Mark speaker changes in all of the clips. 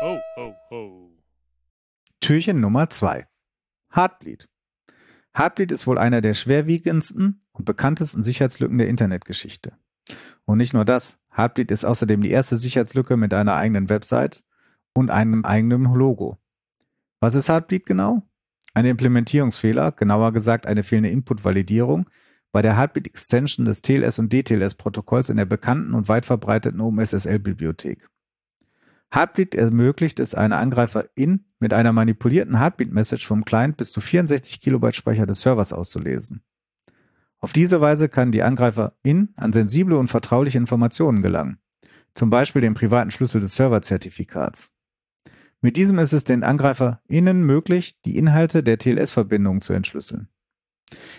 Speaker 1: Ho, ho, ho.
Speaker 2: Türchen Nummer 2. Heartbleed. Heartbleed ist wohl einer der schwerwiegendsten und bekanntesten Sicherheitslücken der Internetgeschichte. Und nicht nur das, Heartbleed ist außerdem die erste Sicherheitslücke mit einer eigenen Website und einem eigenen Logo. Was ist Heartbleed genau? Ein Implementierungsfehler, genauer gesagt eine fehlende Input-Validierung, bei der Heartbleed-Extension des TLS- und DTLS-Protokolls in der bekannten und weit verbreiteten OpenSSL-Bibliothek. Heartbleed ermöglicht es einer Angreifer-In mit einer manipulierten Heartbeat-Message vom Client bis zu 64 Kilobyte Speicher des Servers auszulesen. Auf diese Weise kann die Angreifer-In an sensible und vertrauliche Informationen gelangen, zum Beispiel den privaten Schlüssel des Serverzertifikats. Mit diesem ist es den AngreiferInnen möglich, die Inhalte der TLS-Verbindungen zu entschlüsseln.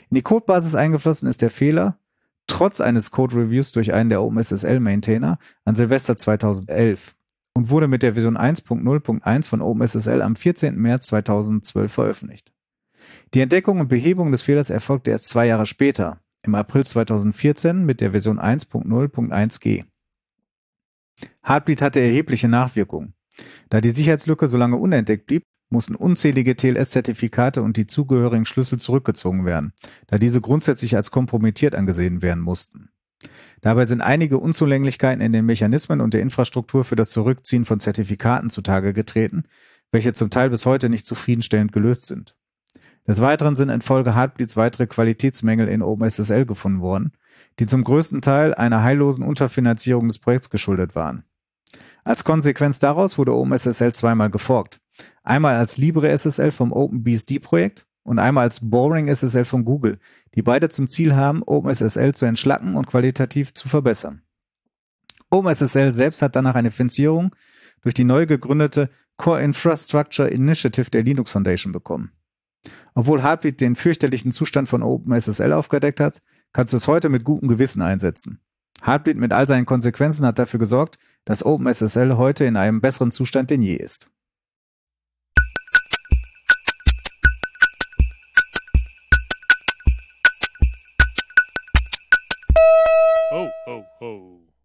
Speaker 2: In die Codebasis eingeflossen ist der Fehler, trotz eines Code-Reviews durch einen der OpenSSL-Maintainer an Silvester 2011 und wurde mit der Version 1.0.1 von OpenSSL am 14. März 2012 veröffentlicht. Die Entdeckung und Behebung des Fehlers erfolgte erst zwei Jahre später, im April 2014 mit der Version 1.0.1g. Heartbleed hatte erhebliche Nachwirkungen. Da die Sicherheitslücke so lange unentdeckt blieb, mussten unzählige TLS-Zertifikate und die zugehörigen Schlüssel zurückgezogen werden, da diese grundsätzlich als kompromittiert angesehen werden mussten. Dabei sind einige Unzulänglichkeiten in den Mechanismen und der Infrastruktur für das Zurückziehen von Zertifikaten zutage getreten, welche zum Teil bis heute nicht zufriedenstellend gelöst sind. Des Weiteren sind infolge Heartbleeds weitere Qualitätsmängel in OpenSSL gefunden worden, die zum größten Teil einer heillosen Unterfinanzierung des Projekts geschuldet waren. Als Konsequenz daraus wurde OpenSSL zweimal geforkt. Einmal als LibreSSL vom OpenBSD-Projekt und einmal als Boring SSL von Google, die beide zum Ziel haben, OpenSSL zu entschlacken und qualitativ zu verbessern. OpenSSL selbst hat danach eine Finanzierung durch die neu gegründete Core Infrastructure Initiative der Linux Foundation bekommen. Obwohl Heartbeat den fürchterlichen Zustand von OpenSSL aufgedeckt hat, kannst du es heute mit gutem Gewissen einsetzen. Heartbeat mit all seinen Konsequenzen hat dafür gesorgt, dass OpenSSL heute in einem besseren Zustand denn je ist.
Speaker 1: Ho, ho, ho.